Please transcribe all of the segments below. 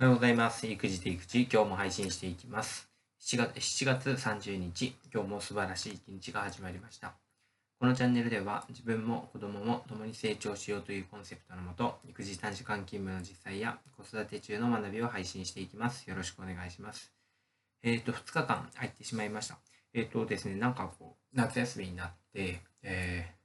おはようございます。育児で育児、今日も配信していきます。7月 ,7 月30日、今日も素晴らしい一日が始まりました。このチャンネルでは、自分も子供も共に成長しようというコンセプトのもと、育児短時間勤務の実際や子育て中の学びを配信していきます。よろしくお願いします。えっ、と、2日間入ってしまいました。えっ、とですね、なんかこう、夏休みになって、えー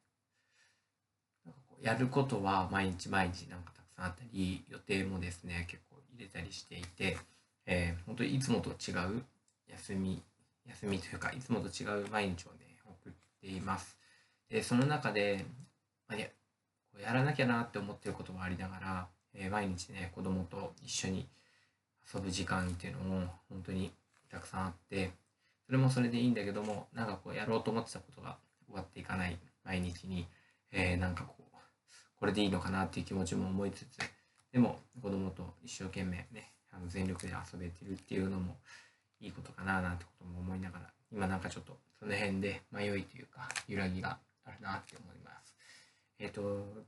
やることは毎日毎日なんかあったり、予定もですね、結構入れたりしていて、えー本当にいつもと違う休み、休みというか、いつもと違う毎日をね、送っています。で、その中で、まあね、こうやらなきゃなって思ってることもありながら、えー毎日ね、子供と一緒に遊ぶ時間っていうのも本当にたくさんあって、それもそれでいいんだけども、なんかこうやろうと思ってたことが終わっていかない毎日に、えーなんかこう、これでいいのかなっていう気持ちも思いつつ、でも子供と一生懸命ね、あの全力で遊べてるっていうのもいいことかななんてことも思いながら、今なんかちょっとその辺で迷いというか揺らぎがあるなって思います。えっ、と、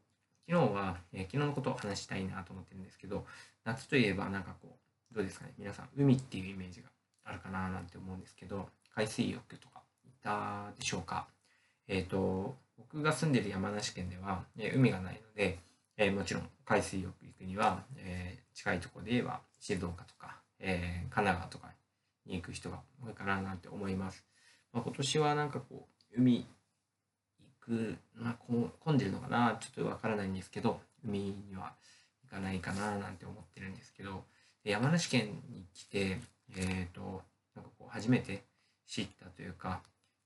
昨日は、えー昨日のことを話したいなと思ってるんですけど、夏といえばなんかこう、どうですかね、皆さん、海っていうイメージがあるかななんて思うんですけど、海水浴とか行ったでしょうか？えっ、と、僕が住んでる山梨県では、えー海がないので、えーもちろん海水浴行くには、えー近いところで言えば静岡とか、えー神奈川とかに行く人が多いかななんて思います。まあ、今年はなんかこう海行く、まあ、こ混んでるのかなちょっとわからないんですけど海には行かないかななんて思ってるんですけどで山梨県に来てえっ、となんかこう初めて知ったというか、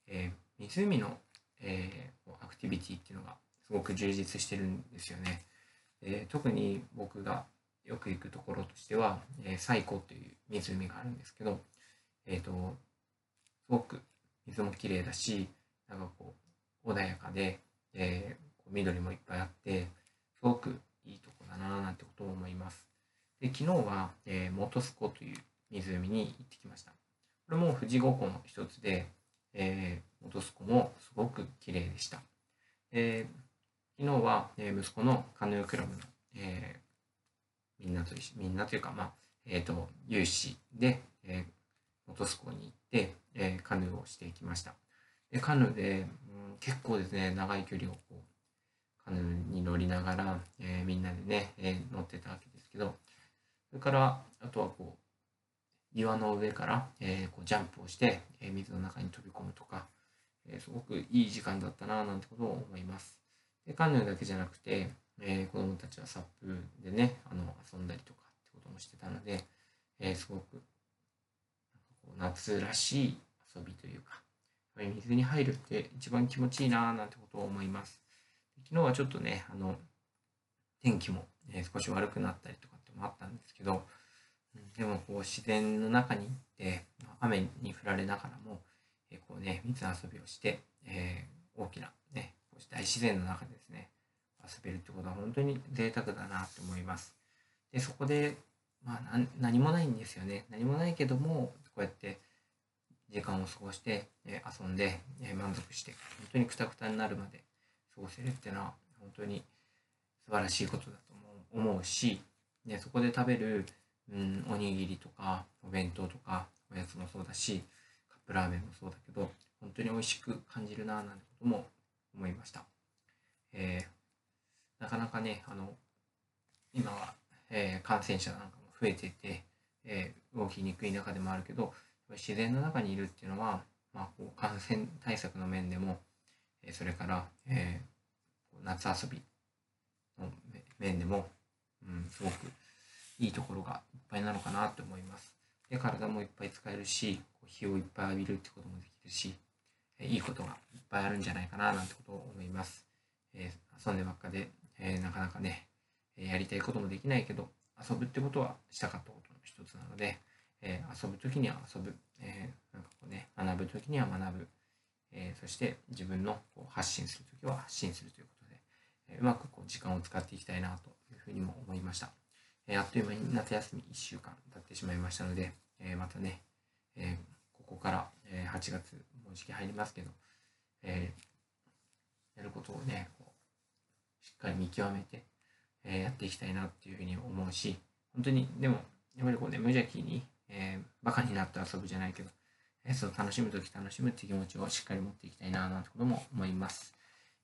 えー湖の、えーアクティビティっていうのがすごく充実してるんですよね。で特に僕がよく行くところとしては、えー、西湖という湖があるんですけど、えっ、と、すごく水も綺麗だし、なんかこう、穏やかで、えー緑もいっぱいあって、すごくいいとこだななんてことを思います。で、昨日は、えー、本栖湖という湖に行ってきました。これも富士五湖の一つで、えー、本栖湖もすごく綺麗でした。えー昨日は、えー息子のカヌークラブの、えーみんなとみんなというか、まあ、えっ、と、有志で、えー、本栖湖に行って、えーカヌーをしていきました。で、カヌーで、うん、結構ですね、長い距離をこう、カヌーに乗りながら、えーみんなでね、えー乗ってたわけですけど、それから、あとはこう、岩の上から、えーこうジャンプをして、え水の中に飛び込むとか、えすごくいい時間だったな、なんてことを思います。で、カヌーだけじゃなくて、えー子供たちはサップでね、あの、遊んだりとかってこともしてたので、えすごく、夏らしい遊びというか、水に入るって一番気持ちいいな、なんてことを思います。昨日はちょっとね、あの、天気も、え少し悪くなったりとかってもあったんですけど、でもこう自然の中に行って、雨に降られながらも、えこうね、水遊びをして、えー大きなね、大自然の中でですね、遊べるってことは本当に贅沢だなって思います。で、そこで、まあ何もないんですよね。何もないけども、こうやって時間を過ごして、え遊んで、え満足して、本当にくたくたになるまで過ごせるっていうのは、本当に素晴らしいことだと思う思うし、でそこで食べる、うん、おにぎりとか、お弁当とか、おやつもそうだし、カップラーメンもそうだけど、本当に美味しく感じるな、なんてことも思いました。えーなかなかね、あの、今は、えー感染者なんかも増えてて、えー動きにくい中でもあるけど、自然の中にいるっていうのは、まあ、こう感染対策の面でも、えーそれから、えー夏遊びの面でも、うん、すごくいいところがいっぱいなのかなって思います。で、体もいっぱい使えるし、こう日をいっぱい浴びるってこともできるし、えいいことがいっぱいあるんじゃないかななんてことを思います。えー遊んでばっかで、えーなかなかね、えやりたいこともできないけど、遊ぶってことはしたかったことの一つなので、えー遊ぶときには遊ぶ、えなんかこうね、学ぶときには学ぶ、えそして自分のこう発信するときは発信するということで、えうまくこう時間を使っていきたいなというふうにも思いました。えあっという間に夏休み1週間経ってしまいましたので、えまたね、えここから、え8月、もう時期入りますけど、えやることをね、しっかり見極めて、えやっていきたいなっていうふうに思うし、本当に、でも、やっぱりこうね、無邪気に、えー、バカになって遊ぶじゃないけど、えー、そう楽しむとき楽しむって気持ちをしっかり持っていきたいななんてことも思います。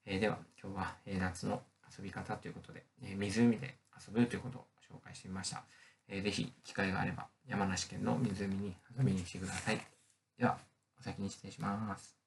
えー、では、今日は、えー、夏の遊び方ということで、えー、湖で遊ぶということを紹介してみました。えー、ぜひ機会があれば山梨県の湖に遊びに来てください。では、お先に失礼します。